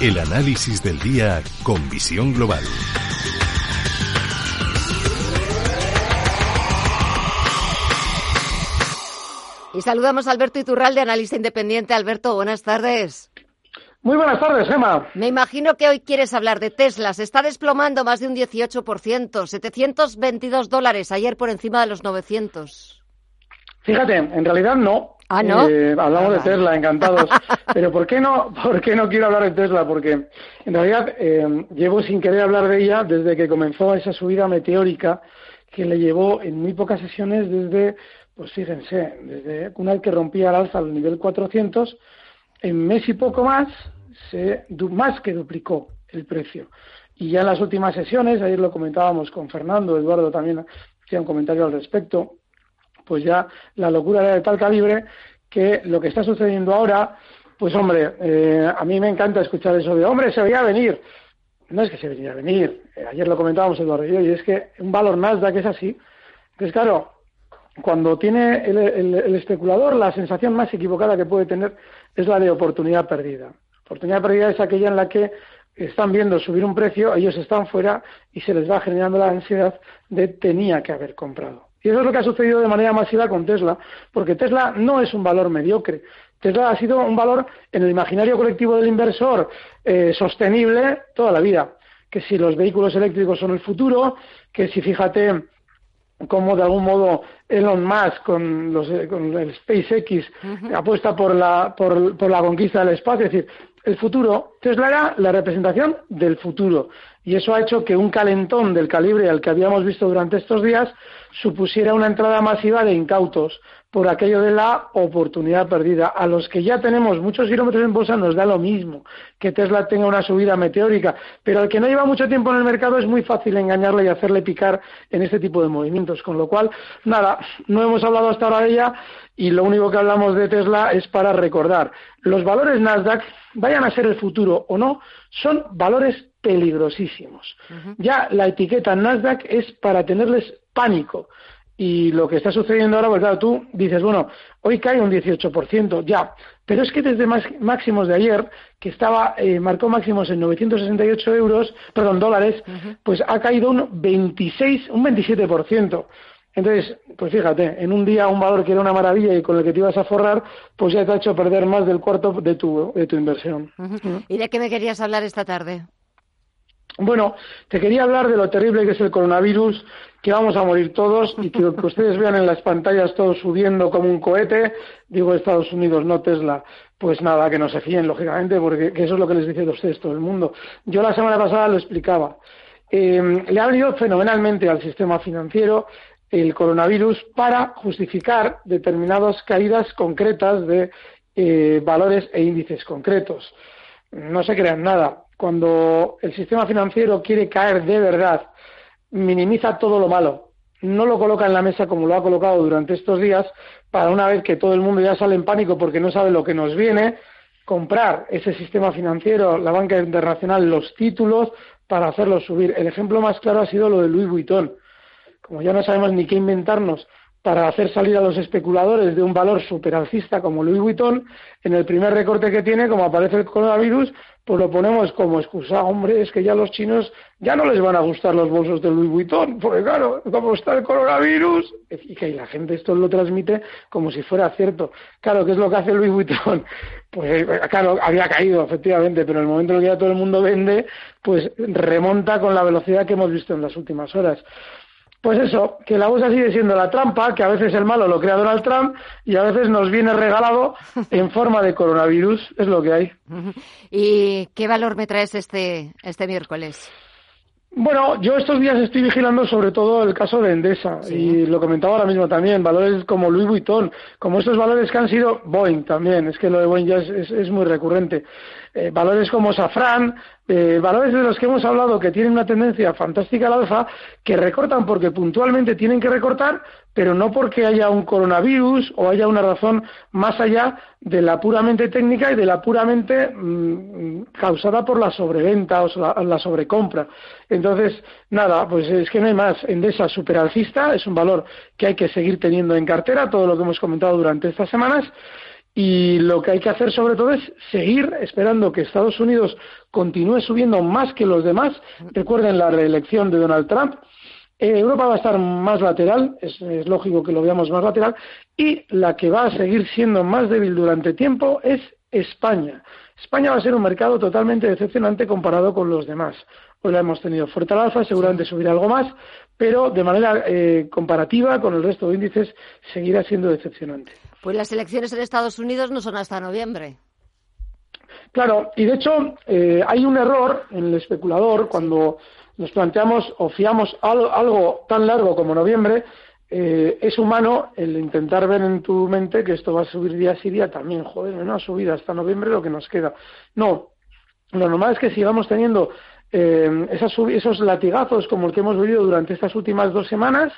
El análisis del día con visión global. Y saludamos a Alberto Iturralde, analista independiente. Alberto, buenas tardes. Muy buenas tardes, Gemma. Me imagino que hoy quieres hablar de Tesla. Se está desplomando más de un 18%, 722 dólares, ayer por encima de los 900. Fíjate, en realidad no. Ah, ¿no? Eh, hablamos Ah, de vale. Tesla, encantados. Pero ¿por qué no, por qué no quiero hablar de Tesla? Porque en realidad eh, llevo sin querer hablar de ella desde que comenzó esa subida meteórica que le llevó en muy pocas sesiones desde, pues fíjense, desde una vez que rompía al alza el nivel 400, en mes y poco más, se, más que duplicó el precio. Y ya en las últimas sesiones, ayer lo comentábamos con Fernando, Eduardo también hacía un comentario al respecto, pues ya la locura era de tal calibre que lo que está sucediendo ahora, pues hombre, eh, a mí me encanta escuchar eso de, hombre, se veía venir. No es que se veía venir, eh, ayer lo comentábamos Eduardo y yo, y es que un valor Nasdaq es así. Entonces, claro, cuando tiene el, el- el especulador, la sensación más equivocada que puede tener es la de oportunidad perdida. Oportunidad perdida es aquella en la que están viendo subir un precio, ellos están fuera y se les va generando la ansiedad de tenía que haber comprado. Y eso es lo que ha sucedido de manera masiva con Tesla, porque Tesla no es un valor mediocre. Tesla ha sido un valor en el imaginario colectivo del inversor eh, sostenible toda la vida. Que si los vehículos eléctricos son el futuro, que si fíjate cómo de algún modo Elon Musk con, los, eh, con el SpaceX apuesta por la, por, por la conquista del espacio. Es decir, el futuro, Tesla era la representación del futuro. Y eso ha hecho que un calentón del calibre al que habíamos visto durante estos días supusiera una entrada masiva de incautos por aquello de la oportunidad perdida. A los que ya tenemos muchos kilómetros en bolsa nos da lo mismo que Tesla tenga una subida meteórica, pero al que no lleva mucho tiempo en el mercado es muy fácil engañarle y hacerle picar en este tipo de movimientos. Con lo cual, nada, no hemos hablado hasta ahora de ella y lo único que hablamos de Tesla es para recordar. Los valores Nasdaq, vayan a ser el futuro o no, son valores peligrosísimos. Ya la etiqueta Nasdaq es para tenerles pánico. Y lo que está sucediendo ahora, pues claro, tú dices, bueno, hoy cae un 18%, ya, pero es que desde más- máximos de ayer, que estaba, eh, marcó máximos en 968 euros, perdón, dólares, pues ha caído un 26, un 27%. Entonces, pues fíjate, en un día un valor que era una maravilla y con el que te ibas a forrar, pues ya te ha hecho perder más del cuarto de tu, de tu inversión. Ujú. ¿Y de qué me querías hablar esta tarde? Bueno, te quería hablar de lo terrible que es el coronavirus, que vamos a morir todos y que lo que ustedes vean en las pantallas todos subiendo como un cohete, digo Estados Unidos, no Tesla, pues nada, que no se fíen, lógicamente, porque que eso es lo que les dice a ustedes todo el mundo. Yo la semana pasada lo explicaba. Eh, le ha venido fenomenalmente al sistema financiero el coronavirus para justificar determinadas caídas concretas de eh, valores e índices concretos. No se crean nada. Cuando el sistema financiero quiere caer de verdad, minimiza todo lo malo. No lo coloca en la mesa como lo ha colocado durante estos días, para una vez que todo el mundo ya sale en pánico porque no sabe lo que nos viene, comprar ese sistema financiero, la banca internacional, los títulos para hacerlos subir. El ejemplo más claro ha sido lo de Louis Vuitton. Como ya no sabemos ni qué inventarnos para hacer salir a los especuladores de un valor superalcista como Louis Vuitton, en el primer recorte que tiene, como aparece el coronavirus, pues lo ponemos como excusa. Hombre, es que ya los chinos ya no les van a gustar los bolsos de Louis Vuitton, porque claro, como está el coronavirus, y que la gente esto lo transmite como si fuera cierto. Claro, ¿qué es lo que hace Louis Vuitton? Pues claro, había caído, efectivamente, pero en el momento en el que ya todo el mundo vende, pues remonta con la velocidad que hemos visto en las últimas horas. Pues eso, que la bolsa sigue siendo la trampa, que a veces el malo lo crea Donald Trump y a veces nos viene regalado en forma de coronavirus, es lo que hay. ¿Y qué valor me traes este, este miércoles? Bueno, yo estos días estoy vigilando sobre todo el caso de Endesa Sí. y lo comentaba ahora mismo también, valores como Louis Vuitton, como estos valores que han sido Boeing también, es que lo de Boeing ya es, es- es muy recurrente, Eh, valores como Safran, eh, valores de los que hemos hablado que tienen una tendencia fantástica al alza, que recortan porque puntualmente tienen que recortar, pero no porque haya un coronavirus o haya una razón más allá de la puramente técnica y de la puramente mm, causada por la sobreventa o la, la sobrecompra. Entonces, nada, pues es que no hay más. Endesa superalcista es un valor que hay que seguir teniendo en cartera, todo lo que hemos comentado durante estas semanas. Y lo que hay que hacer sobre todo es seguir esperando que Estados Unidos continúe subiendo más que los demás. Recuerden la reelección de Donald Trump. Eh, Europa va a estar más lateral, es, es, lógico que lo veamos más lateral, y la que va a seguir siendo más débil durante tiempo es España. España va a ser un mercado totalmente decepcionante comparado con los demás. Hoy la hemos tenido fuerte al alza, seguramente subirá algo más, pero de manera eh, comparativa con el resto de índices seguirá siendo decepcionante. Pues las elecciones en Estados Unidos no son hasta noviembre. Claro, y de hecho eh, hay un error en el especulador cuando nos planteamos o fiamos algo, algo tan largo como noviembre, eh, es humano el intentar ver en tu mente que esto va a subir día sí día también. Joder, no ha subido hasta noviembre lo que nos queda. No, lo normal es que sigamos teniendo eh, esas, esos latigazos como el que hemos vivido durante estas últimas dos semanas,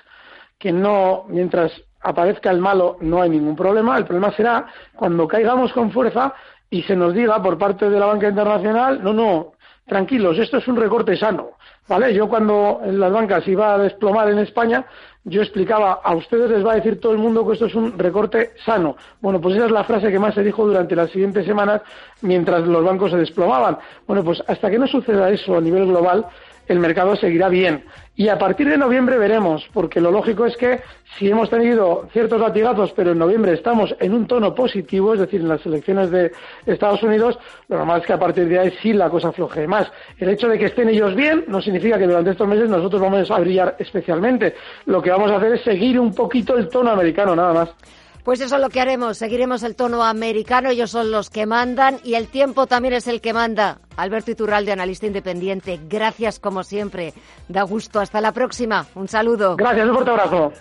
que no, mientras aparezca el malo, no hay ningún problema. El problema será cuando caigamos con fuerza y se nos diga por parte de la banca internacional, no, no, tranquilos, esto es un recorte sano. ¿Vale? Yo cuando las bancas iba a desplomar en España, yo explicaba, a ustedes les va a decir todo el mundo que esto es un recorte sano. Bueno, pues esa es la frase que más se dijo durante las siguientes semanas mientras los bancos se desplomaban. Bueno, pues hasta que no suceda eso a nivel global, el mercado seguirá bien. Y a partir de noviembre veremos, porque lo lógico es que si hemos tenido ciertos latigazos, pero en noviembre estamos en un tono positivo, es decir, en las elecciones de Estados Unidos, lo normal es que a partir de ahí sí la cosa floje más. El hecho de que estén ellos bien no significa que durante estos meses nosotros vamos a brillar especialmente. Lo que vamos a hacer es seguir un poquito el tono americano, nada más. Pues eso es lo que haremos. Seguiremos el tono americano. Ellos son los que mandan y el tiempo también es el que manda. Alberto Iturralde, analista independiente. Gracias como siempre. Da gusto. Hasta la próxima. Un saludo. Gracias. Un fuerte abrazo.